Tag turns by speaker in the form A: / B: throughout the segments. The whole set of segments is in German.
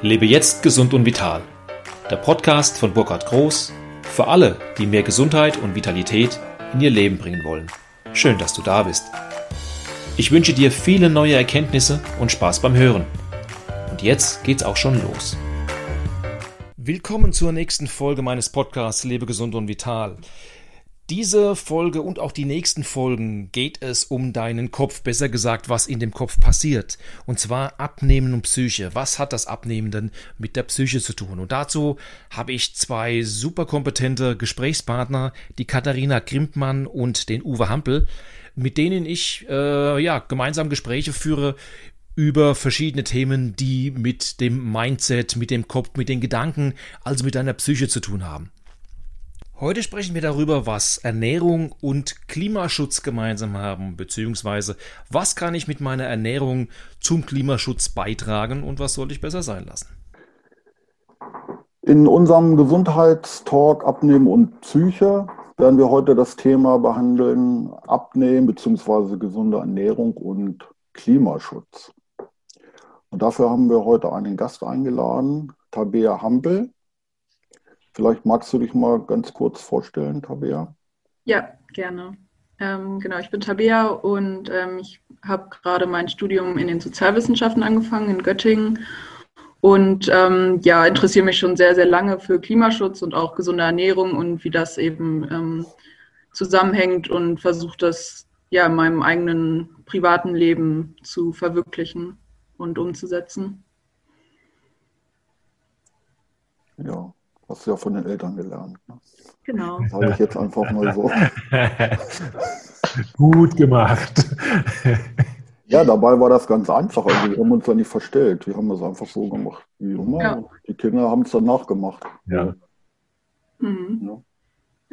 A: Lebe jetzt gesund und vital. Der Podcast von Burkhard Groß für alle, die mehr Gesundheit und Vitalität in ihr Leben bringen wollen. Schön, dass du da bist. Ich wünsche dir viele neue Erkenntnisse und Spaß beim Hören. Und jetzt geht's auch schon los. Willkommen zur nächsten Folge meines Podcasts Lebe gesund und vital. Diese Folge und auch die nächsten Folgen geht es um deinen Kopf, besser gesagt, was in dem Kopf passiert. Und zwar Abnehmen und Psyche. Was hat das Abnehmen denn mit der Psyche zu tun? Und dazu habe ich zwei super kompetente Gesprächspartner, die Katharina Grimpmann und den Uwe Hampel, mit denen ich äh, ja gemeinsam Gespräche führe über verschiedene Themen, die mit dem Mindset, mit dem Kopf, mit den Gedanken, also mit deiner Psyche zu tun haben. Heute sprechen wir darüber, was Ernährung und Klimaschutz gemeinsam haben, beziehungsweise was kann ich mit meiner Ernährung zum Klimaschutz beitragen und was sollte ich besser sein lassen.
B: In unserem Gesundheitstalk Abnehmen und Psyche werden wir heute das Thema behandeln, Abnehmen bzw. gesunde Ernährung und Klimaschutz. Und dafür haben wir heute einen Gast eingeladen, Tabea Hampel. Vielleicht magst du dich mal ganz kurz vorstellen, Tabea.
C: Ja, gerne. Ähm, genau, ich bin Tabea und ähm, ich habe gerade mein Studium in den Sozialwissenschaften angefangen in Göttingen und ähm, ja, interessiere mich schon sehr, sehr lange für Klimaschutz und auch gesunde Ernährung und wie das eben ähm, zusammenhängt und versuche das ja in meinem eigenen privaten Leben zu verwirklichen und umzusetzen.
B: Ja, Hast du ja von den Eltern gelernt. Ne?
C: Genau.
B: Das habe ich jetzt einfach mal so.
A: Gut gemacht.
B: Ja, dabei war das ganz einfach. Also wir haben uns da nicht verstellt. Wir haben das einfach so gemacht wie immer. Ja. Die Kinder haben es dann nachgemacht.
C: Ja. Mhm. ja.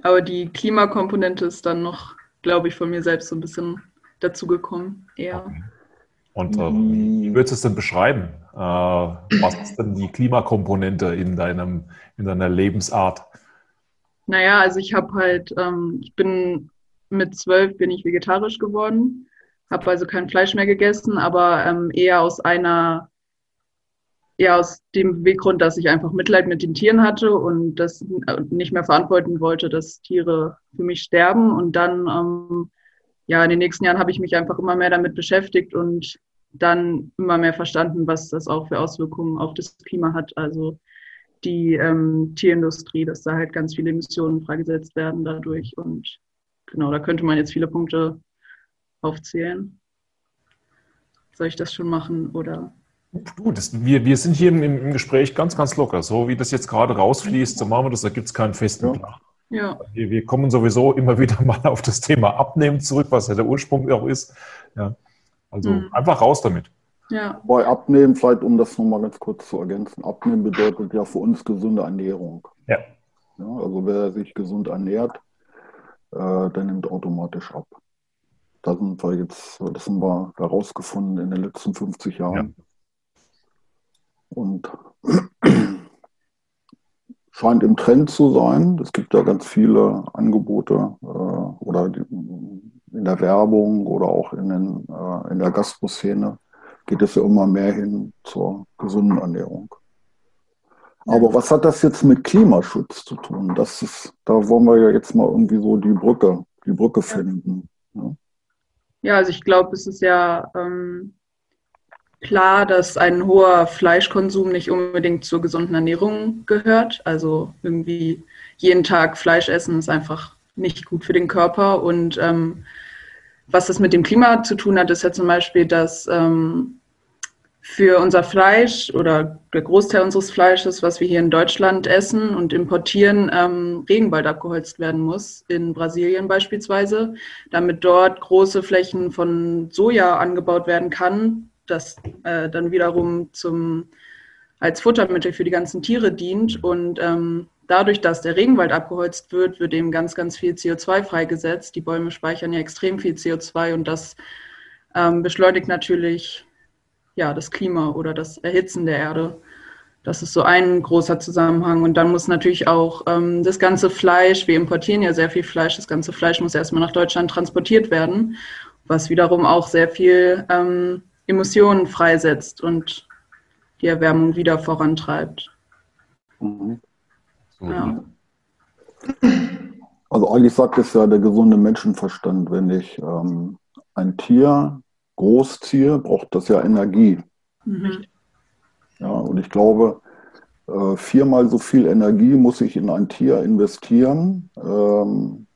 C: Aber die Klimakomponente ist dann noch, glaube ich, von mir selbst so ein bisschen dazugekommen. Eher. Okay.
A: Und äh, wie würdest du es denn beschreiben? Äh, was ist denn die Klimakomponente in, deinem, in deiner Lebensart?
C: Naja, also ich habe halt, ähm, ich bin mit zwölf bin ich vegetarisch geworden, habe also kein Fleisch mehr gegessen, aber ähm, eher aus einer, eher aus dem Weggrund, dass ich einfach Mitleid mit den Tieren hatte und das nicht mehr verantworten wollte, dass Tiere für mich sterben. Und dann, ähm, ja, in den nächsten Jahren habe ich mich einfach immer mehr damit beschäftigt und dann immer mehr verstanden, was das auch für Auswirkungen auf das Klima hat. Also die ähm, Tierindustrie, dass da halt ganz viele Emissionen freigesetzt werden dadurch. Und genau, da könnte man jetzt viele Punkte aufzählen. Soll ich das schon machen oder?
A: Du, das, wir, wir sind hier im, im, Gespräch ganz, ganz locker. So wie das jetzt gerade rausfließt, so machen wir das, da gibt es keinen festen Plan. Ja. Wir, wir, kommen sowieso immer wieder mal auf das Thema Abnehmen zurück, was ja der Ursprung auch ist. Ja. Also mhm. einfach raus damit.
B: Ja. Bei Abnehmen, vielleicht um das nochmal ganz kurz zu ergänzen, Abnehmen bedeutet ja für uns gesunde Ernährung. Ja. ja also wer sich gesund ernährt, äh, der nimmt automatisch ab. Da sind wir jetzt, das haben wir herausgefunden in den letzten 50 Jahren. Ja. Und scheint im Trend zu sein. Es gibt ja ganz viele Angebote äh, oder die, in der Werbung oder auch in, den, äh, in der Gastroszene geht es ja immer mehr hin zur gesunden Ernährung. Aber was hat das jetzt mit Klimaschutz zu tun? Das ist, da wollen wir ja jetzt mal irgendwie so die Brücke, die Brücke finden.
C: Ja, ja also ich glaube, es ist ja ähm, klar, dass ein hoher Fleischkonsum nicht unbedingt zur gesunden Ernährung gehört. Also irgendwie jeden Tag Fleisch essen ist einfach nicht gut für den Körper und ähm, was das mit dem Klima zu tun hat, ist ja zum Beispiel, dass ähm, für unser Fleisch oder der Großteil unseres Fleisches, was wir hier in Deutschland essen und importieren, ähm, Regenwald abgeholzt werden muss, in Brasilien beispielsweise, damit dort große Flächen von Soja angebaut werden kann, das äh, dann wiederum zum, als Futtermittel für die ganzen Tiere dient und ähm, dadurch, dass der Regenwald abgeholzt wird, wird eben ganz, ganz viel CO2 freigesetzt. Die Bäume speichern ja extrem viel CO2 und das ähm, beschleunigt natürlich ja, das Klima oder das Erhitzen der Erde. Das ist so ein großer Zusammenhang. Und dann muss natürlich auch ähm, das ganze Fleisch, wir importieren ja sehr viel Fleisch, das ganze Fleisch muss erstmal nach Deutschland transportiert werden, was wiederum auch sehr viel ähm, Emissionen freisetzt. Und die Erwärmung wieder vorantreibt.
B: Mhm. Ja. Also eigentlich sagt es ja der gesunde Menschenverstand, wenn ich ähm, ein Tier großziehe, braucht das ja Energie. Mhm. Ja, und ich glaube, äh, viermal so viel Energie muss ich in ein Tier investieren, ähm,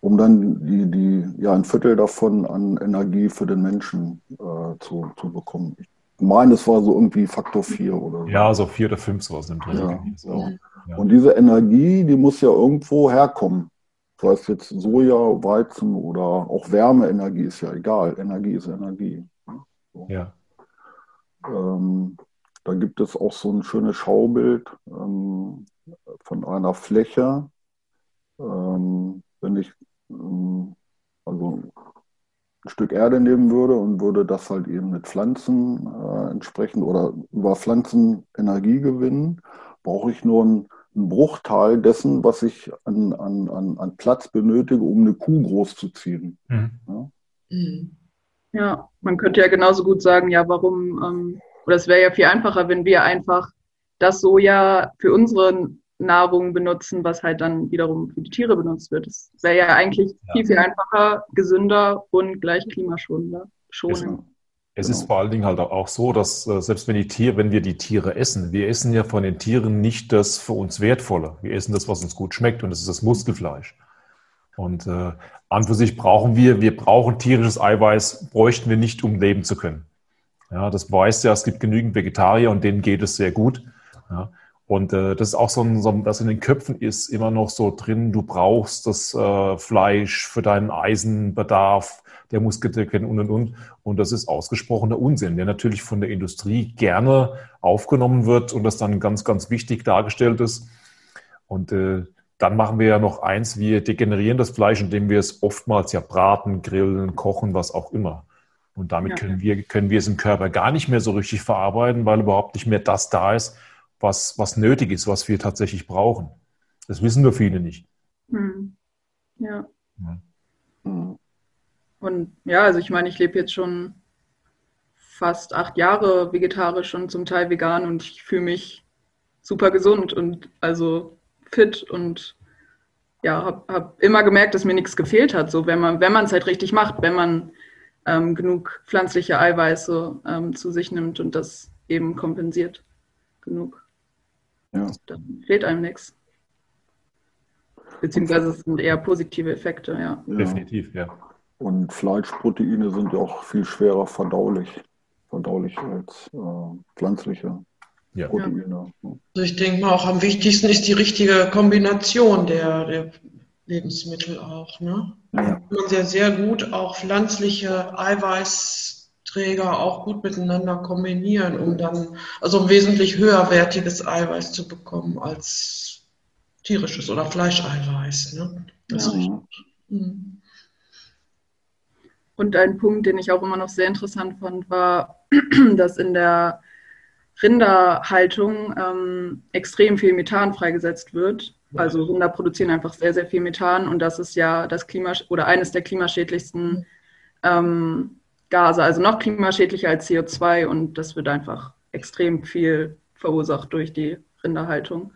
B: um dann die, die, ja, ein Viertel davon an Energie für den Menschen äh, zu, zu bekommen. Ich meine, es war so irgendwie Faktor 4 oder
A: so. Ja, so 4 oder 5 sowas im Dreh.
B: Ja, so. ja. Und diese Energie, die muss ja irgendwo herkommen. Sei es jetzt Soja, Weizen oder auch Wärmeenergie, ist ja egal. Energie ist Energie.
A: So. Ja.
B: Ähm, da gibt es auch so ein schönes Schaubild ähm, von einer Fläche. Ähm, wenn ich ähm, also ein Stück Erde nehmen würde und würde das halt eben mit Pflanzen äh, entsprechend oder über Pflanzen Energie gewinnen, brauche ich nur einen, einen Bruchteil dessen, was ich an, an, an, an Platz benötige, um eine Kuh großzuziehen. Mhm.
C: Ja? Mhm. ja? man könnte ja genauso gut sagen, ja, warum ähm, oder es wäre ja viel einfacher, wenn wir einfach das Soja für unsere Nahrung benutzen, was halt dann wiederum für die Tiere benutzt wird. Das wäre ja eigentlich ja. viel, viel einfacher, gesünder und gleich klimaschonender.
A: Schonend. Es ist vor allen Dingen halt auch so, dass äh, selbst wenn die Tiere, wenn wir die Tiere essen, wir essen ja von den Tieren nicht das für uns Wertvolle. Wir essen das, was uns gut schmeckt, und das ist das Muskelfleisch. Und äh, an für sich brauchen wir, wir brauchen tierisches Eiweiß, bräuchten wir nicht, um leben zu können. Ja, das weiß ja, es gibt genügend Vegetarier und denen geht es sehr gut. Ja. Und äh, das ist auch so, ein, so das in den Köpfen ist immer noch so drin, du brauchst das äh, Fleisch für deinen Eisenbedarf, der Muskeldecken und und und. Und das ist ausgesprochener Unsinn, der natürlich von der Industrie gerne aufgenommen wird und das dann ganz, ganz wichtig dargestellt ist. Und äh, dann machen wir ja noch eins, wir degenerieren das Fleisch, indem wir es oftmals ja braten, grillen, kochen, was auch immer. Und damit ja. können, wir, können wir es im Körper gar nicht mehr so richtig verarbeiten, weil überhaupt nicht mehr das da ist, was, was nötig ist, was wir tatsächlich brauchen. Das wissen nur viele nicht.
C: Hm. Ja. ja. Hm. Und ja, also ich meine, ich lebe jetzt schon fast acht Jahre vegetarisch und zum Teil vegan und ich fühle mich super gesund und also fit und ja, habe hab immer gemerkt, dass mir nichts gefehlt hat, so wenn man wenn man es halt richtig macht, wenn man ähm, genug pflanzliche Eiweiße ähm, zu sich nimmt und das eben kompensiert genug. Ja. Dann fehlt einem nichts. Beziehungsweise es sind eher positive Effekte, ja.
A: ja. Definitiv, ja.
B: Und Fleischproteine sind ja auch viel schwerer verdaulich, verdaulich als äh, pflanzliche ja. Proteine.
D: Also ich denke mal auch am wichtigsten ist die richtige Kombination der, der Lebensmittel auch. Ne? Ja. Man sehr, sehr gut auch pflanzliche Eiweißträger auch gut miteinander kombinieren, um dann also ein wesentlich höherwertiges Eiweiß zu bekommen als tierisches oder Fleischeiweiß. Ne? Das ja. Mhm.
C: Und ein Punkt, den ich auch immer noch sehr interessant fand, war, dass in der Rinderhaltung ähm, extrem viel Methan freigesetzt wird. Also Rinder produzieren einfach sehr, sehr viel Methan und das ist ja das Klima oder eines der klimaschädlichsten ähm, Gase, also noch klimaschädlicher als CO2 und das wird einfach extrem viel verursacht durch die Rinderhaltung.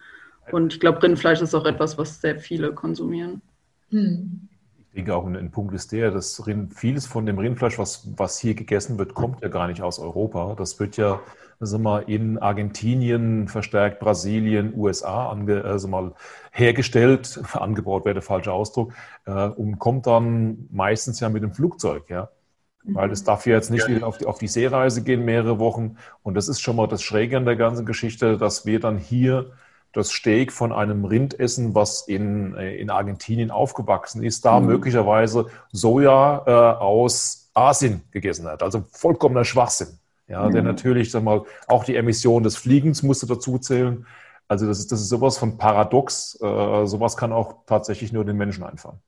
C: Und ich glaube, Rindfleisch ist auch etwas, was sehr viele konsumieren.
A: Hm. Ich denke auch ein, Punkt ist der, dass Rind, vieles von dem Rindfleisch, was, was hier gegessen wird, kommt ja gar nicht aus Europa. Das wird ja also mal in Argentinien, verstärkt Brasilien, USA ange, also mal hergestellt, angebaut wäre der falsche Ausdruck, äh, und kommt dann meistens ja mit dem Flugzeug, ja. Weil es darf ja jetzt nicht wieder auf die, auf die Seereise gehen, mehrere Wochen. Und das ist schon mal das Schräge an der ganzen Geschichte, dass wir dann hier das Steak von einem Rind essen, was in, äh, in Argentinien aufgewachsen ist, da mhm. möglicherweise Soja äh, aus Asien gegessen hat. Also vollkommener Schwachsinn. Ja, mhm. der natürlich, sag mal, auch die Emission des Fliegens musste dazu zählen. Also das ist, das ist sowas von paradox. Äh, sowas kann auch tatsächlich nur den Menschen einfallen.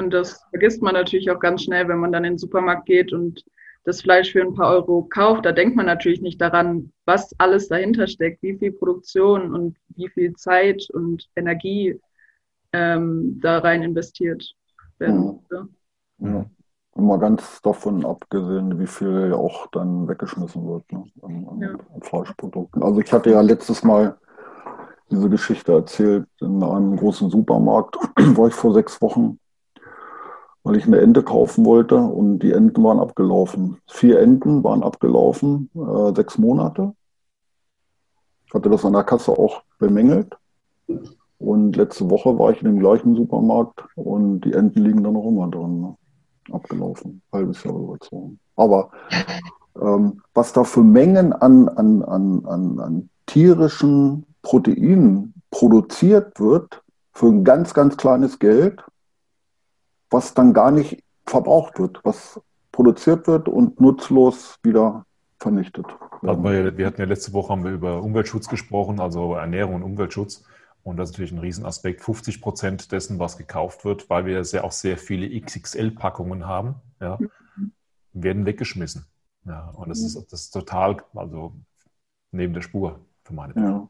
C: Und das vergisst man natürlich auch ganz schnell, wenn man dann in den Supermarkt geht und das Fleisch für ein paar Euro kauft. Da denkt man natürlich nicht daran, was alles dahinter steckt, wie viel Produktion und wie viel Zeit und Energie ähm, da rein investiert werden.
B: Ja. ja. Mal ganz davon abgesehen, wie viel auch dann weggeschmissen wird ne, an, an, ja. Fleischprodukten. Also ich hatte ja letztes Mal diese Geschichte erzählt in einem großen Supermarkt, war ich vor sechs Wochen, weil ich eine Ente kaufen wollte und die Enten waren abgelaufen. Vier Enten waren abgelaufen, äh, sechs Monate. Ich hatte das an der Kasse auch bemängelt. Und letzte Woche war ich in dem gleichen Supermarkt und die Enten liegen da noch immer drin. Ne? Abgelaufen, halbes Jahr überzogen. Aber ähm, was da für Mengen an, an, an, an, an tierischen Proteinen produziert wird, für ein ganz, ganz kleines Geld, was dann gar nicht verbraucht wird, was produziert wird und nutzlos wieder vernichtet.
A: Wir, wir hatten ja letzte Woche haben wir über Umweltschutz gesprochen, also Ernährung und Umweltschutz. Und das ist natürlich ein Riesenaspekt. 50 Prozent dessen, was gekauft wird, weil wir ja auch sehr viele XXL-Packungen haben, ja, mhm. werden weggeschmissen. Ja, und das ist, das ist total, also neben der Spur für meine
B: Person. Ja.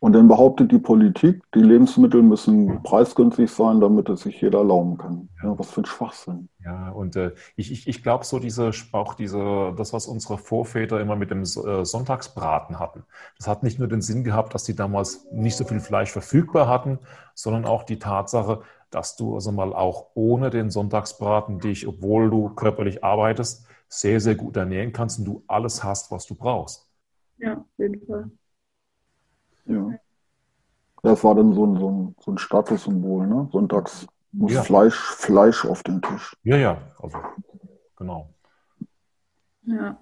B: Und dann behauptet die Politik, die Lebensmittel müssen preisgünstig sein, damit es sich jeder erlauben kann. Ja, was für ein Schwachsinn.
A: Ja, und äh, ich, ich, ich glaube so diese, auch diese, das, was unsere Vorväter immer mit dem äh, Sonntagsbraten hatten. Das hat nicht nur den Sinn gehabt, dass die damals nicht so viel Fleisch verfügbar hatten, sondern auch die Tatsache, dass du also mal auch ohne den Sonntagsbraten dich, obwohl du körperlich arbeitest, sehr, sehr gut ernähren kannst und du alles hast, was du brauchst.
C: Ja, auf jeden Fall.
B: Ja. Das war dann so ein, so ein, so ein Statussymbol, ne? Sonntags muss ja. Fleisch, Fleisch auf den Tisch.
A: Ja, ja, also genau.
C: Ja.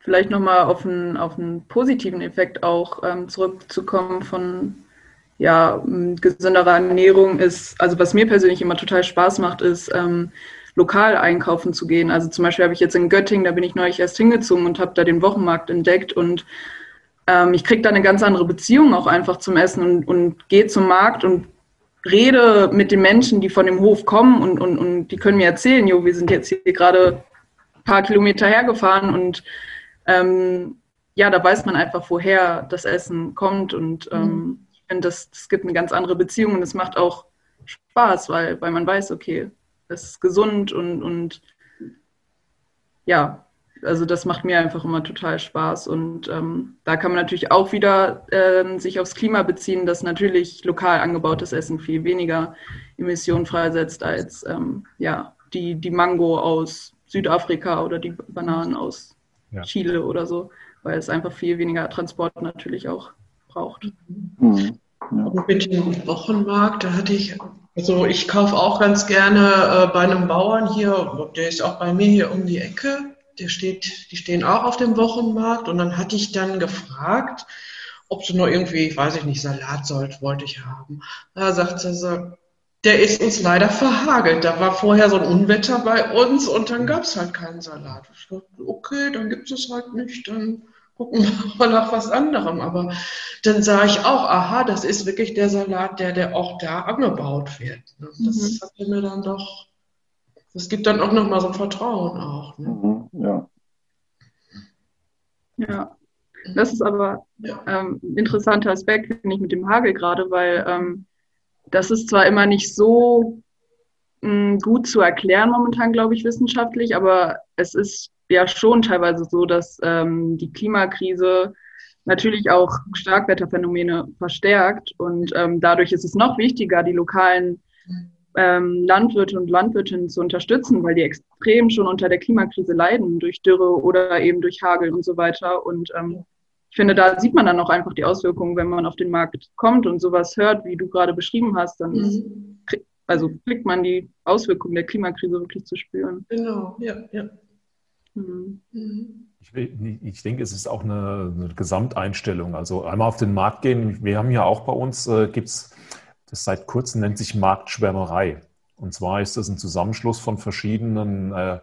C: Vielleicht nochmal auf einen, auf einen positiven Effekt auch ähm, zurückzukommen von ja, gesünderer Ernährung ist, also was mir persönlich immer total Spaß macht, ist ähm, lokal einkaufen zu gehen. Also zum Beispiel habe ich jetzt in Göttingen, da bin ich neulich erst hingezogen und habe da den Wochenmarkt entdeckt und ähm, ich kriege da eine ganz andere Beziehung auch einfach zum Essen und, und gehe zum Markt und rede mit den Menschen, die von dem Hof kommen und, und, und die können mir erzählen, jo, wir sind jetzt hier gerade ein paar Kilometer hergefahren und ähm, ja, da weiß man einfach, woher das Essen kommt und ähm, mhm. ich finde, das, das gibt eine ganz andere Beziehung und es macht auch Spaß, weil, weil man weiß, okay, es ist gesund und, und ja, also das macht mir einfach immer total Spaß. Und ähm, da kann man natürlich auch wieder ähm, sich aufs Klima beziehen, dass natürlich lokal angebautes Essen viel weniger Emissionen freisetzt als ähm, ja, die, die Mango aus Südafrika oder die Bananen aus ja. Chile oder so, weil es einfach viel weniger Transport natürlich auch braucht.
D: Mhm. Ja. Mit dem Wochenmarkt, da hatte ich, also ich kaufe auch ganz gerne äh, bei einem Bauern hier, der ist auch bei mir hier um die Ecke der steht, die stehen auch auf dem Wochenmarkt und dann hatte ich dann gefragt, ob sie nur irgendwie, weiß ich nicht, Salat sollt, wollte ich haben. Da sagte sie, der ist uns leider verhagelt. Da war vorher so ein Unwetter bei uns und dann gab es halt keinen Salat. Ich dachte, okay, dann gibt es halt nicht, dann gucken wir mal nach was anderem. Aber dann sah ich auch, aha, das ist wirklich der Salat, der, der auch da angebaut wird. Das mhm. hat mir dann doch das gibt dann auch nochmal so ein Vertrauen auch. Ne? Mhm,
B: ja.
C: Ja. Das ist aber ja. ähm, ein interessanter Aspekt, finde ich, mit dem Hagel gerade, weil ähm, das ist zwar immer nicht so mh, hm, gut zu erklären momentan, glaube ich, wissenschaftlich, aber es ist ja schon teilweise so, dass ähm, die Klimakrise natürlich auch Starkwetterphänomene verstärkt und ähm, dadurch ist es noch wichtiger, die lokalen ähm, Landwirte und Landwirtinnen zu unterstützen, weil die extrem schon unter der Klimakrise leiden, durch Dürre oder eben durch Hagel und so weiter. Und ähm, ich finde, da sieht man dann auch einfach die Auswirkungen, wenn man auf den Markt kommt und sowas hört, wie du gerade beschrieben hast, dann mhm. also kriegt man die Auswirkungen der Klimakrise wirklich zu spüren.
D: Genau, ja, ja.
A: Mhm. mhm. Ich, ich, denke, es ist auch eine, eine, Gesamteinstellung. Also einmal auf den Markt gehen. Wir haben ja auch bei uns, äh, gibt es das seit kurzem nennt sich Marktschwärmerei. Und zwar ist das ein Zusammenschluss von verschiedenen äh,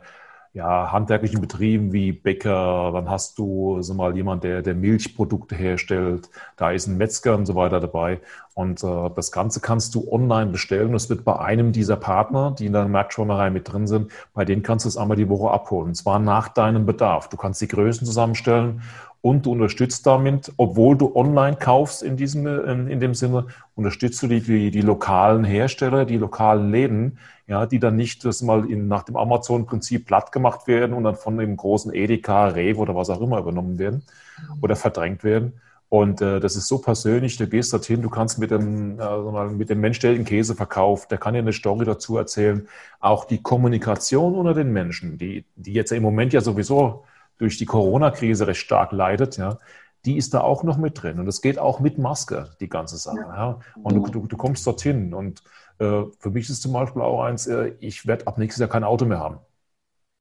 A: ja, handwerklichen Betrieben wie Bäcker, dann hast du so mal jemand, der, der Milchprodukte herstellt, da ist ein Metzger und so weiter dabei. Und äh, das Ganze kannst du online bestellen. Es wird bei einem dieser Partner, die in der Marktschwimmerei mit drin sind, bei denen kannst du es einmal die Woche abholen. Und zwar nach deinem Bedarf. Du kannst die Größen zusammenstellen und du unterstützt damit, obwohl du online kaufst in diesem, in, in dem Sinne, unterstützt du die, die, die, lokalen Hersteller, die lokalen Läden, ja, die dann nicht das mal in, nach dem Amazon-Prinzip platt gemacht werden und dann von dem großen Edeka, Rewe oder was auch immer übernommen werden oder verdrängt werden. Und äh, das ist so persönlich, du gehst dorthin, du kannst mit dem, äh, mit dem Mensch, der den Käse verkauft, der kann dir eine Story dazu erzählen. Auch die Kommunikation unter den Menschen, die, die jetzt im Moment ja sowieso durch die Corona-Krise recht stark leidet, ja, die ist da auch noch mit drin. Und es geht auch mit Maske, die ganze Sache. Ja. ja. Und du, du, du, kommst dorthin. Und äh, für mich ist zum Beispiel auch eins, äh, ich werde ab nächstes Jahr kein Auto mehr haben.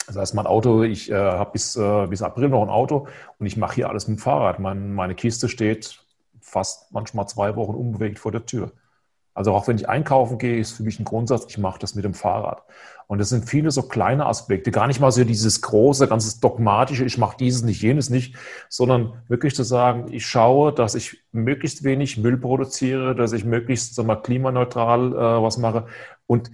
A: Das heißt, mein Auto, ich äh, habe bis, äh, bis April noch ein Auto und ich mache hier alles mit dem Fahrrad. Mein, meine Kiste steht fast manchmal zwei Wochen unbewegt vor der Tür. Also auch wenn ich einkaufen gehe, ist für mich ein Grundsatz, ich mache das mit dem Fahrrad. Und das sind viele so kleine Aspekte, gar nicht mal so dieses große, ganzes dogmatische, ich mache dieses nicht, jenes nicht, sondern wirklich zu sagen, ich schaue, dass ich möglichst wenig Müll produziere, dass ich möglichst sag mal, klimaneutral äh, was mache. Und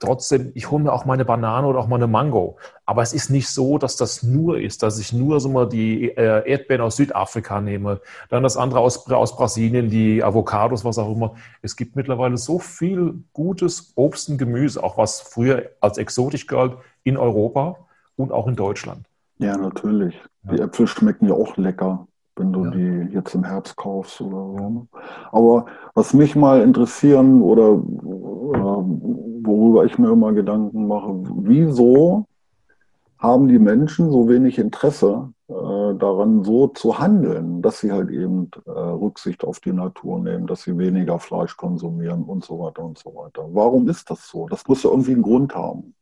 A: trotzdem, ich hole mir auch meine Banane oder auch meine Mango. Aber es ist nicht so, dass das nur ist, dass ich nur so mal die äh, Erdbeeren aus Südafrika nehme, dann das andere aus, aus Brasilien, die Avocados, was auch immer. Es gibt mittlerweile so viel gutes Obst und Gemüse, auch was früher als exotisch galt, in Europa und auch in Deutschland.
B: Ja, natürlich. Die Äpfel schmecken ja auch lecker wenn du ja. die jetzt im Herbst kaufst oder so. Ne? Aber was mich mal interessieren oder äh, worüber ich mir immer Gedanken mache, wieso haben die Menschen so wenig Interesse äh, daran, so zu handeln, dass sie halt eben äh, Rücksicht auf die Natur nehmen, dass sie weniger Fleisch konsumieren und so weiter und so weiter. Warum ist das so? Das muss ja irgendwie einen Grund haben.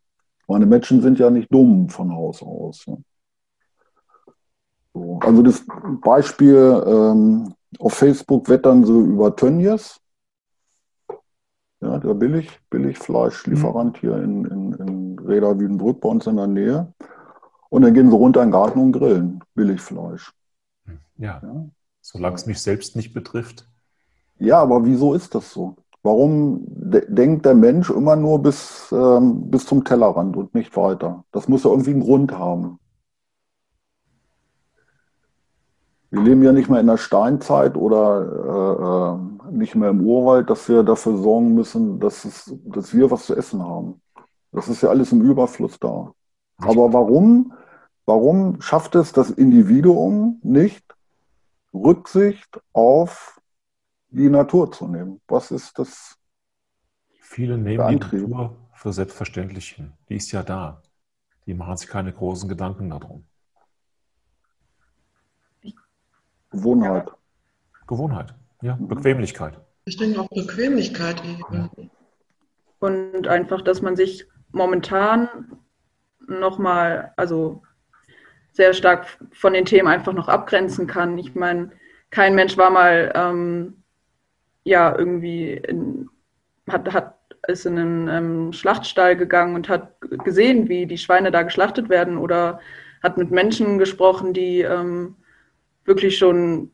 B: Meine Menschen sind ja nicht dumm von Haus aus. Ne? So. Also das Beispiel ähm, auf Facebook wettern sie über Tönnies. Ja, der Billig, Billigfleischlieferant mhm. hier in, in, in Reda Wiedenbrück bei uns in der Nähe. Und dann gehen sie runter in den Garten und grillen Billigfleisch.
A: Ja, ja. solange es mich selbst nicht betrifft.
B: Ja, aber wieso ist das so? Warum de denkt der Mensch immer nur bis, ähm, bis zum Tellerrand und nicht weiter? Das muss ja irgendwie einen Grund haben. Wir leben ja nicht mehr in der Steinzeit oder äh, äh, nicht mehr im Urwald, dass wir dafür sorgen müssen, dass, es, dass wir was zu essen haben. Das ist ja alles im Überfluss da. Aber warum, warum schafft es das Individuum nicht, Rücksicht auf die Natur zu nehmen? Was ist das?
A: Viele nehmen die Natur für selbstverständlich hin. Die ist ja da. Die machen sich keine großen Gedanken darum.
B: Gewohnheit.
A: Gewohnheit, ja, Bequemlichkeit.
D: Ich denke auch Bequemlichkeit
C: eben. Und einfach, dass man sich momentan nochmal, also sehr stark von den Themen einfach noch abgrenzen kann. Ich meine, kein Mensch war mal ähm, ja irgendwie in, hat, hat ist in einen ähm, Schlachtstall gegangen und hat gesehen, wie die Schweine da geschlachtet werden oder hat mit Menschen gesprochen, die ähm, wirklich schon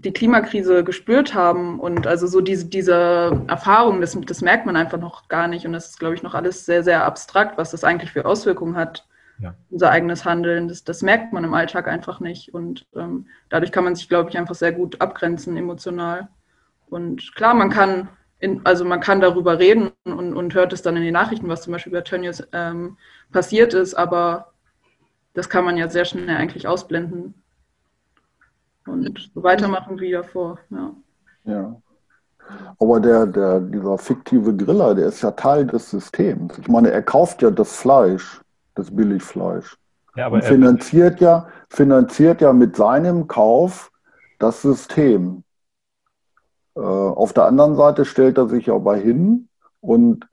C: die Klimakrise gespürt haben. Und also so diese, diese Erfahrung, das, das merkt man einfach noch gar nicht. Und das ist, glaube ich, noch alles sehr, sehr abstrakt, was das eigentlich für Auswirkungen hat, ja. unser eigenes Handeln. Das, das merkt man im Alltag einfach nicht. Und ähm, dadurch kann man sich, glaube ich, einfach sehr gut abgrenzen emotional. Und klar, man kann, in, also man kann darüber reden und, und hört es dann in den Nachrichten, was zum Beispiel bei Tönnies ähm, passiert ist, aber das kann man ja sehr schnell eigentlich ausblenden und so weitermachen wie davor. Ja.
B: ja. Aber der, der, dieser fiktive Griller, der ist ja Teil des Systems. Ich meine, er kauft ja das Fleisch, das Billigfleisch. Ja, aber und finanziert ja, finanziert ja mit seinem Kauf das System. Äh, auf der anderen Seite stellt er sich aber hin und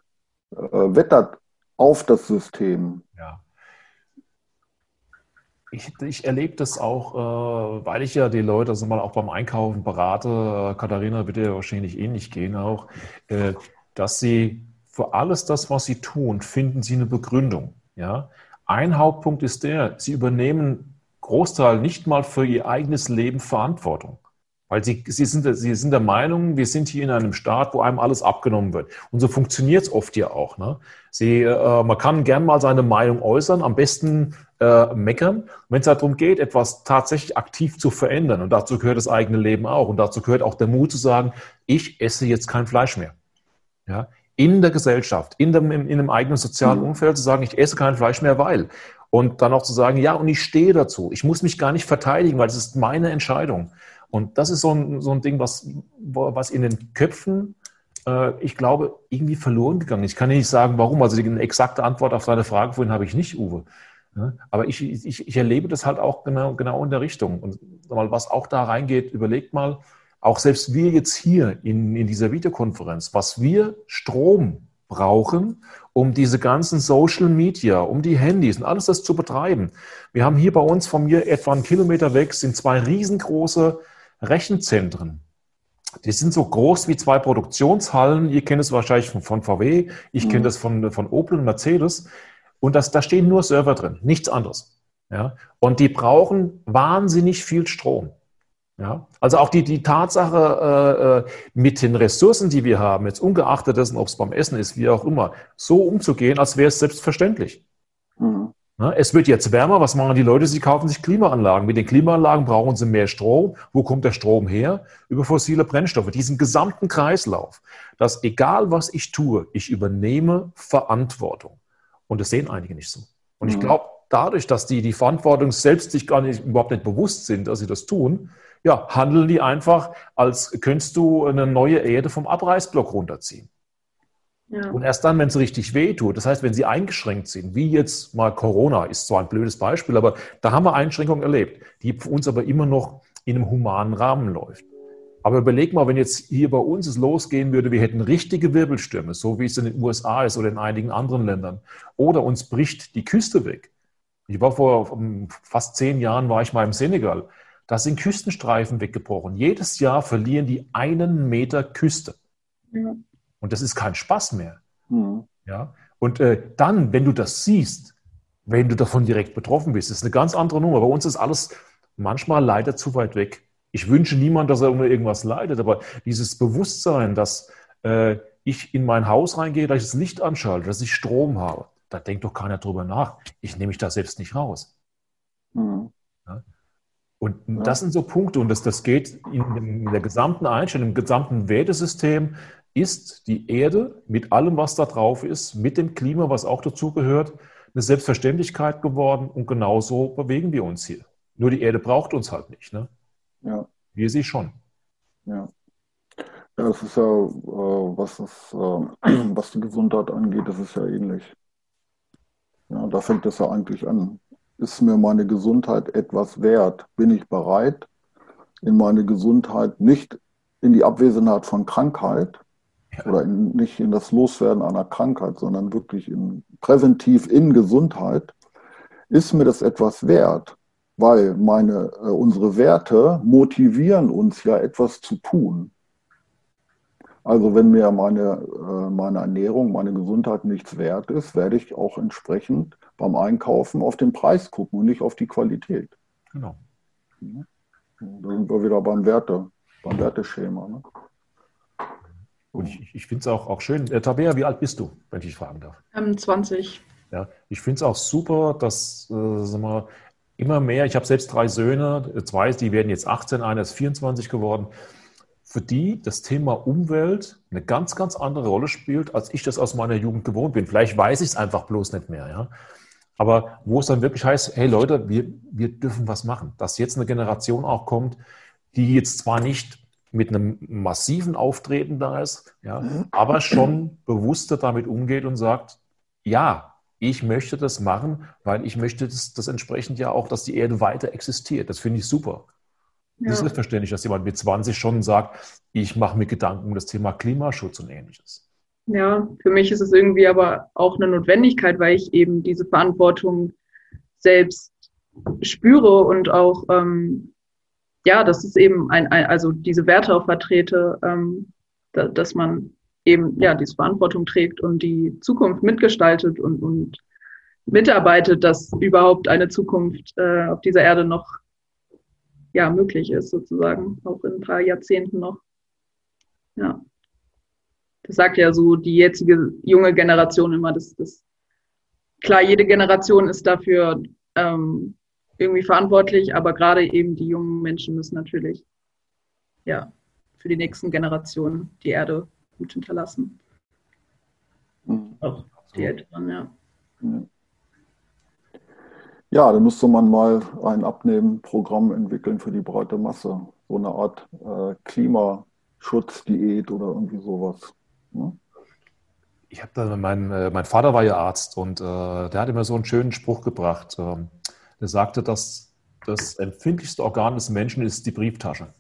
B: äh, wettert auf das System.
A: Ja. Ich, ich erlebe das auch, äh, weil ich ja die Leute also mal auch beim Einkaufen berate, Katharina wird ja wahrscheinlich ähnlich gehen auch, äh, dass sie für alles das, was sie tun, finden sie eine Begründung. Ja? Ein Hauptpunkt ist der, sie übernehmen Großteil nicht mal für ihr eigenes Leben Verantwortung. Weil sie, sie, sind, sie sind der Meinung, wir sind hier in einem Staat, wo einem alles abgenommen wird. Und so funktioniert es oft ja auch. Ne? Sie, äh, man kann gern mal seine Meinung äußern, am besten äh, meckern, wenn es darum geht, etwas tatsächlich aktiv zu verändern. Und dazu gehört das eigene Leben auch. Und dazu gehört auch der Mut zu sagen, ich esse jetzt kein Fleisch mehr. Ja? In der Gesellschaft, in dem, in dem eigenen sozialen mhm. Umfeld zu sagen, ich esse kein Fleisch mehr, weil. Und dann auch zu sagen, ja, und ich stehe dazu. Ich muss mich gar nicht verteidigen, weil es ist meine Entscheidung. Und das ist so ein, so ein Ding, was, was in den Köpfen, äh, ich glaube, irgendwie verloren gegangen ist. Ich kann nicht sagen, warum. Also die exakte Antwort auf deine Frage vorhin habe ich nicht, Uwe. Aber ich, ich, ich erlebe das halt auch genau, genau in der Richtung. Und mal, was auch da reingeht, überlegt mal, auch selbst wir jetzt hier in, in dieser Videokonferenz, was wir Strom brauchen, um diese ganzen Social Media, um die Handys und alles das zu betreiben. Wir haben hier bei uns von mir etwa einen Kilometer weg sind zwei riesengroße Rechenzentren. Die sind so groß wie zwei Produktionshallen. Ihr kennt es wahrscheinlich von, von VW, ich mhm. kenne das von, von Opel und Mercedes. Und das, da stehen nur Server drin, nichts anderes. Ja? Und die brauchen wahnsinnig viel Strom. Ja? Also auch die, die Tatsache, äh, äh mit den Ressourcen, die wir haben, jetzt ungeachtet dessen, ob es beim Essen ist, wie auch immer, so umzugehen, als wäre es selbstverständlich. Mhm. Es wird jetzt wärmer. Was machen die Leute? Sie kaufen sich Klimaanlagen. Mit den Klimaanlagen brauchen sie mehr Strom. Wo kommt der Strom her? Über fossile Brennstoffe. Diesen gesamten Kreislauf, dass egal was ich tue, ich übernehme Verantwortung. Und das sehen einige nicht so. Und ich mhm. glaube, dadurch, dass die die Verantwortung selbst sich gar nicht, überhaupt nicht bewusst sind, dass sie das tun, ja, handeln die einfach, als könntest du eine neue Erde vom Abreißblock runterziehen. Ja. Und erst dann, wenn es richtig weh tut, das heißt, wenn sie eingeschränkt sind, wie jetzt mal Corona, ist zwar ein blödes Beispiel, aber da haben wir Einschränkungen erlebt, die für uns aber immer noch in einem humanen Rahmen läuft. Aber überleg mal, wenn jetzt hier bei uns es losgehen würde, wir hätten richtige Wirbelstürme, so wie es in den USA ist oder in einigen anderen Ländern, oder uns bricht die Küste weg. Ich war vor fast zehn Jahren, war ich mal im Senegal. Da sind Küstenstreifen weggebrochen. Jedes Jahr verlieren die einen Meter Küste. Ja. Und das ist kein Spaß mehr. Mhm. Ja? Und äh, dann, wenn du das siehst, wenn du davon direkt betroffen bist, ist eine ganz andere Nummer. Bei uns ist alles manchmal leider zu weit weg. Ich wünsche niemand, dass er unter irgendwas leidet, aber dieses Bewusstsein, dass äh, ich in mein Haus reingehe, dass ich das Licht anschalte, dass ich Strom habe, da denkt doch keiner drüber nach. Ich nehme mich da selbst nicht raus. Mhm. Ja? Und ja. das sind so Punkte, und das, das geht in, in der gesamten Einstellung, im gesamten Wertesystem, ist die Erde mit allem, was da drauf ist, mit dem Klima, was auch dazugehört, eine Selbstverständlichkeit geworden und genauso bewegen wir uns hier. Nur die Erde braucht uns halt nicht. Ne? Ja. Wir sie schon.
B: Ja. Ja, das ist ja, äh, was, das, äh, was die Gesundheit angeht, das ist ja ähnlich. Ja, da fängt es ja eigentlich an. Ist mir meine Gesundheit etwas wert? Bin ich bereit, in meine Gesundheit nicht in die Abwesenheit von Krankheit, oder in, nicht in das Loswerden einer Krankheit, sondern wirklich in, präventiv in Gesundheit, ist mir das etwas wert, weil meine, äh, unsere Werte motivieren uns ja etwas zu tun. Also wenn mir meine, äh, meine Ernährung, meine Gesundheit nichts wert ist, werde ich auch entsprechend beim Einkaufen auf den Preis gucken und nicht auf die Qualität. Genau. Da sind wir wieder beim Werte, beim Werteschema. Ne?
A: Und ich, ich finde es auch, auch schön. Äh, Tabea, wie alt bist du, wenn ich dich fragen darf?
C: Ähm, 20.
A: Ja, ich finde es auch super, dass äh, sag mal, immer mehr, ich habe selbst drei Söhne, zwei, die werden jetzt 18, einer ist 24 geworden, für die das Thema Umwelt eine ganz, ganz andere Rolle spielt, als ich das aus meiner Jugend gewohnt bin. Vielleicht weiß ich es einfach bloß nicht mehr. Ja? Aber wo es dann wirklich heißt, hey Leute, wir, wir dürfen was machen. Dass jetzt eine Generation auch kommt, die jetzt zwar nicht mit einem massiven Auftreten da ist, ja, mhm. aber schon bewusster damit umgeht und sagt, ja, ich möchte das machen, weil ich möchte das, das entsprechend ja auch, dass die Erde weiter existiert. Das finde ich super. Ja. Das ist verständlich, dass jemand mit 20 schon sagt, ich mache mir Gedanken um das Thema Klimaschutz und ähnliches.
C: Ja, für mich ist es irgendwie aber auch eine Notwendigkeit, weil ich eben diese Verantwortung selbst spüre und auch ähm, ja, das ist eben ein, ein, also diese Werte auch vertrete, ähm, da, dass man eben ja diese Verantwortung trägt und die Zukunft mitgestaltet und, und mitarbeitet, dass überhaupt eine Zukunft äh, auf dieser Erde noch ja, möglich ist, sozusagen, auch in ein paar Jahrzehnten noch. Ja. Das sagt ja so die jetzige junge Generation immer, dass das klar, jede Generation ist dafür ähm, irgendwie verantwortlich, aber gerade eben die jungen Menschen müssen natürlich ja für die nächsten Generationen die Erde gut hinterlassen.
B: Mhm.
C: Auch die Älteren, ja.
B: Ja, da müsste man mal ein Abnehmprogramm entwickeln für die breite Masse. So eine Art äh, Klimaschutzdiät oder irgendwie sowas. Ne?
A: Ich habe da, mein, äh, mein Vater war ja Arzt und äh, der hat immer so einen schönen Spruch gebracht. Ähm, der sagte, dass das empfindlichste Organ des Menschen ist die Brieftasche.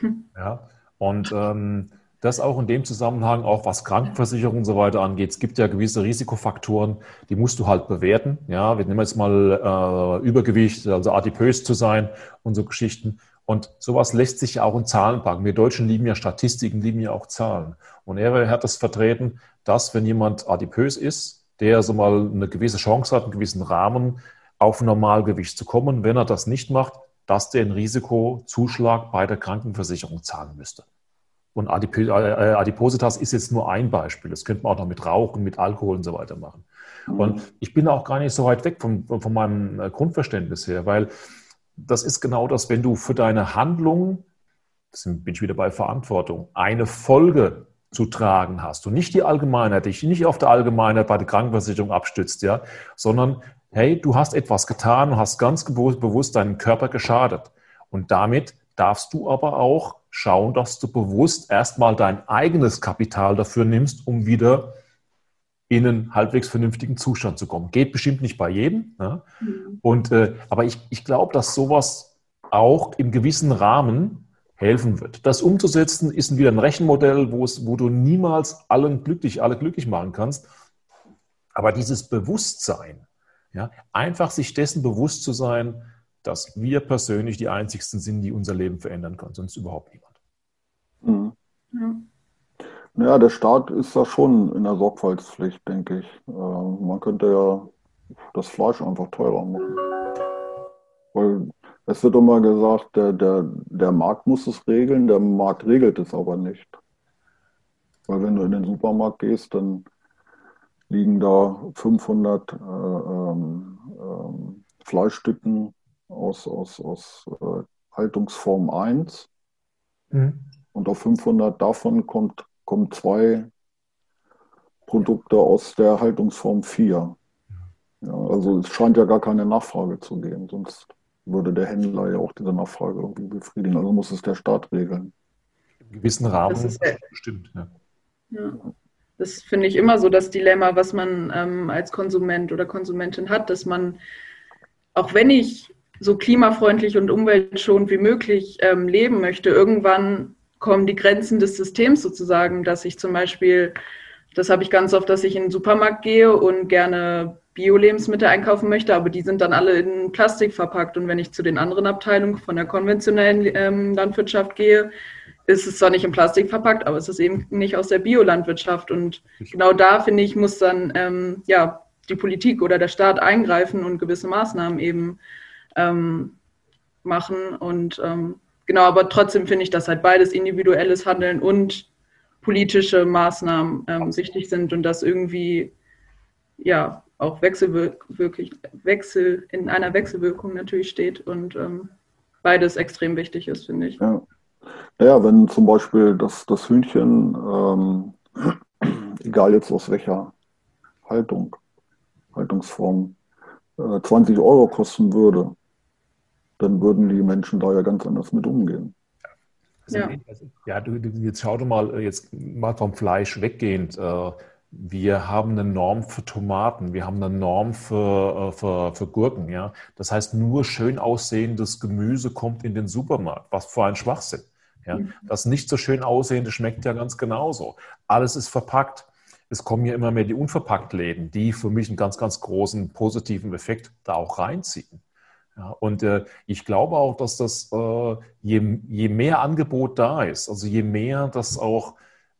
A: Hm. Ja, und ähm, das auch in dem Zusammenhang, auch was Krankenversicherung und so weiter angeht. Es gibt ja gewisse Risikofaktoren, die musst du halt bewerten. Ja, wir nehmen jetzt mal äh, Übergewicht, also adipös zu sein und so Geschichten. Und sowas lässt sich ja auch in Zahlen packen. Wir Deutschen lieben ja Statistiken, lieben ja auch Zahlen. Und er hat das vertreten, dass wenn jemand adipös ist, der so mal eine gewisse Chance hat, einen gewissen Rahmen auf Normalgewicht zu kommen, wenn er das nicht macht, dass der einen Risikozuschlag bei der Krankenversicherung zahlen müsste. Und äh, äh, Adipositas ist jetzt nur ein Beispiel. Das könnte man auch noch mit Rauchen, mit Alkohol und so weiter machen. Mhm. Und ich bin auch gar nicht so weit weg von, von meinem äh, Grundverständnis her, weil das ist genau das, wenn du für deine Handlung, das bin ich wieder bei Verantwortung, eine Folge zu tragen hast und nicht die Allgemeinheit, dich nicht auf der Allgemeinheit bei der Krankenversicherung abstützt, ja, sondern hey, du hast etwas getan und hast ganz bewusst deinen Körper geschadet. Und damit darfst du aber auch schauen, dass du bewusst erstmal dein eigenes Kapital dafür nimmst, um wieder in einen halbwegs vernünftigen Zustand zu kommen. Geht bestimmt nicht bei jedem. Ne? Mhm. Und, äh, aber ich, ich glaube, dass sowas auch im gewissen Rahmen helfen wird. Das umzusetzen ist wieder ein Rechenmodell, wo, es, wo du niemals allen glücklich, alle glücklich machen kannst. Aber dieses Bewusstsein, ja, einfach sich dessen bewusst zu sein, dass wir persönlich die Einzigsten sind, die unser Leben verändern können, sonst überhaupt niemand.
B: Mhm. Ja. Naja, der Staat ist da schon in der Sorgfaltspflicht, denke ich. Äh, man könnte ja das Fleisch einfach teurer machen. Weil es wird immer gesagt, der, der, der Markt muss es regeln, der Markt regelt es aber nicht. Weil wenn du in den Supermarkt gehst, dann liegen da 500 äh, ähm, ähm, Fleischstücken aus, aus, aus äh, Haltungsform 1. Mhm. Und auf 500 davon kommt, kommen zwei Produkte aus der Haltungsform 4. Ja, also es scheint ja gar keine Nachfrage zu geben, sonst würde der Händler ja auch diese Nachfrage irgendwie befriedigen. Also muss es der Staat regeln.
A: Im gewissen Rahmen das ist, bestimmt. Ja.
C: ja. Das finde ich immer so das Dilemma, was man ähm, als Konsument oder Konsumentin hat, dass man, auch wenn ich so klimafreundlich und umweltschonend wie möglich ähm, leben möchte, irgendwann kommen die Grenzen des Systems sozusagen, dass ich zum Beispiel, das habe ich ganz oft, dass ich in den Supermarkt gehe und gerne Bio-Lebensmittel einkaufen möchte, aber die sind dann alle in Plastik verpackt. Und wenn ich zu den anderen Abteilungen von der konventionellen ähm, Landwirtschaft gehe, ist es zwar nicht in Plastik verpackt, aber es ist eben nicht aus der Biolandwirtschaft. Und genau da, finde ich, muss dann ähm, ja, die Politik oder der Staat eingreifen und gewisse Maßnahmen eben ähm, machen. Und ähm, genau, aber trotzdem finde ich, dass halt beides individuelles Handeln und politische Maßnahmen ähm, sichtig sind und das irgendwie ja auch wechselwirklich, Wechsel in einer Wechselwirkung natürlich steht und ähm, beides extrem wichtig ist, finde ich.
B: Ja. Naja, wenn zum Beispiel das, das Hühnchen, ähm, egal jetzt aus welcher Haltung, Haltungsform, äh, 20 Euro kosten würde, dann würden die Menschen da ja ganz anders mit umgehen.
A: Also, ja, ja du, jetzt schau doch mal, äh, jetzt mal vom Fleisch weggehend. Äh, wir haben eine Norm für Tomaten, wir haben eine Norm für, äh, für, für Gurken. Ja? Das heißt, nur schön aussehendes Gemüse kommt in den Supermarkt. Was für ein Schwachsinn. Ja? Mhm. Das nicht so schön aussehende schmeckt ja ganz genauso. Alles ist verpackt. Es kommen ja immer mehr die Unverpacktläden, die für mich einen ganz, ganz großen positiven Effekt da auch reinziehen. Ja, und äh, ich glaube auch, dass das, äh, je, je mehr Angebot da ist, also je mehr das auch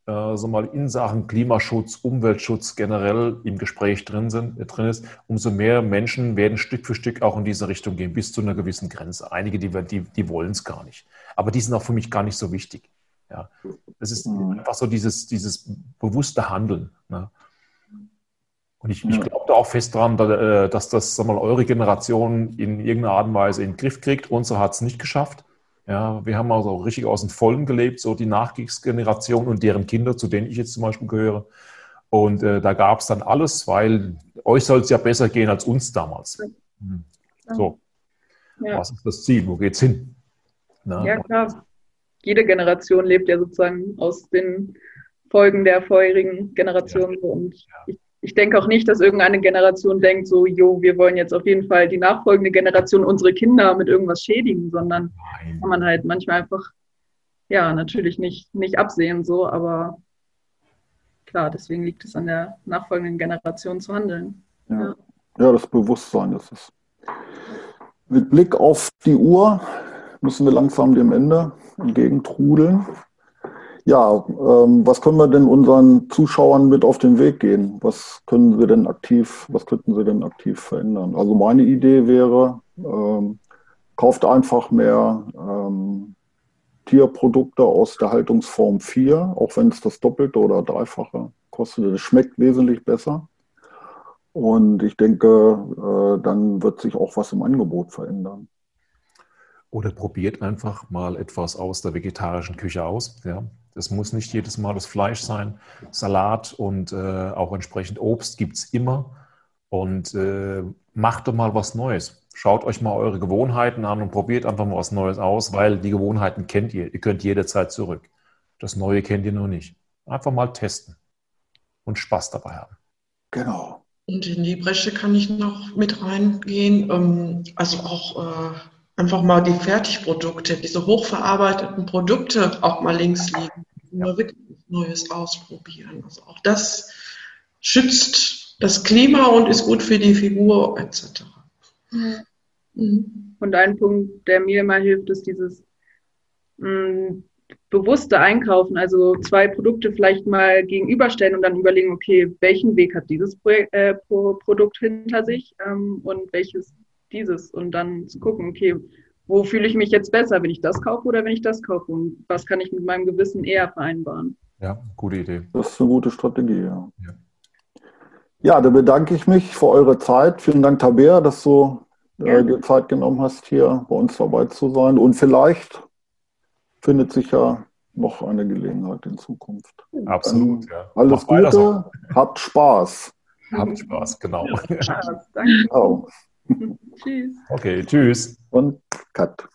A: äh, so mal in Sachen Klimaschutz, Umweltschutz generell im Gespräch drin, sind, äh, drin ist, umso mehr Menschen werden Stück für Stück auch in diese Richtung gehen, bis zu einer gewissen Grenze. Einige, die, die, die wollen es gar nicht. Aber die sind auch für mich gar nicht so wichtig. Ja. Das ist mhm. einfach so dieses, dieses bewusste Handeln. Ne? Und ich, ja. ich glaube da auch fest dran, äh, dass das sag mal, eure Generation in irgendeiner Art und Weise in den Griff kriegt. Unsere hat es nicht geschafft. Ja, wir haben also richtig aus dem Vollen gelebt, so die Nachkriegsgeneration und deren Kinder, zu denen ich jetzt zum Beispiel gehöre. Und äh, da gab es dann alles, weil euch soll es ja besser gehen als uns damals. Hm. So, ja. was ist das Ziel? Wo geht's hin?
C: Na, ja, klar. Jede Generation lebt ja sozusagen aus den Folgen der vorherigen Generation. Ja. Und ich ich denke auch nicht, dass irgendeine Generation denkt, so, jo, wir wollen jetzt auf jeden Fall die nachfolgende Generation, unsere Kinder mit irgendwas schädigen, sondern Nein. kann man halt manchmal einfach, ja, natürlich nicht, nicht absehen, so, aber klar, deswegen liegt es an der nachfolgenden Generation zu handeln.
B: Ja, ja. ja das Bewusstsein ist es. Mit Blick auf die Uhr müssen wir langsam dem Ende entgegentrudeln. Ja, ähm, was können wir denn unseren Zuschauern mit auf den Weg gehen? Was können wir denn aktiv, was könnten sie denn aktiv verändern? Also meine Idee wäre, ähm, kauft einfach mehr ähm, Tierprodukte aus der Haltungsform 4, auch wenn es das Doppelte oder Dreifache kostet. Es schmeckt wesentlich besser. Und ich denke, äh, dann wird sich auch was im Angebot verändern.
A: Oder probiert einfach mal etwas aus der vegetarischen Küche aus. Ja. Das muss nicht jedes Mal das Fleisch sein. Salat und äh, auch entsprechend Obst gibt es immer. Und äh, macht doch mal was Neues. Schaut euch mal eure Gewohnheiten an und probiert einfach mal was Neues aus, weil die Gewohnheiten kennt ihr. Ihr könnt jederzeit zurück. Das Neue kennt ihr noch nicht. Einfach mal testen und Spaß dabei haben.
D: Genau. Und in die Bresche kann ich noch mit reingehen. Ähm, also auch äh, einfach mal die Fertigprodukte, diese hochverarbeiteten Produkte auch mal links liegen. Ja. wirklich Neues ausprobieren. Also auch das schützt das Klima und ist gut für die Figur etc.
C: Mhm. Und ein Punkt, der mir immer hilft, ist dieses mh, mm, bewusste Einkaufen. Also zwei Produkte vielleicht mal gegenüberstellen und dann überlegen, okay, welchen Weg hat dieses Pro äh, Pro Produkt hinter sich ähm, und welches dieses und dann zu gucken, okay, wo fühle ich mich jetzt besser, wenn ich das kaufe oder wenn ich das kaufe und was kann ich mit meinem Gewissen eher vereinbaren.
A: Ja, gute Idee.
B: Das ist eine gute Strategie, ja. Ja, ja da bedanke ich mich für eure Zeit. Vielen Dank, Tabea, dass du äh, dir Zeit genommen hast, hier bei uns dabei zu sein. Und vielleicht findet sich ja noch eine Gelegenheit in Zukunft.
A: Absolut, Dann
B: ja. Alles Mach Gute, so. habt Spaß.
A: Habt Spaß, genau.
C: Ja, Spaß, danke. Genau.
A: tschüss. Okay, tschüss.
B: Und cut.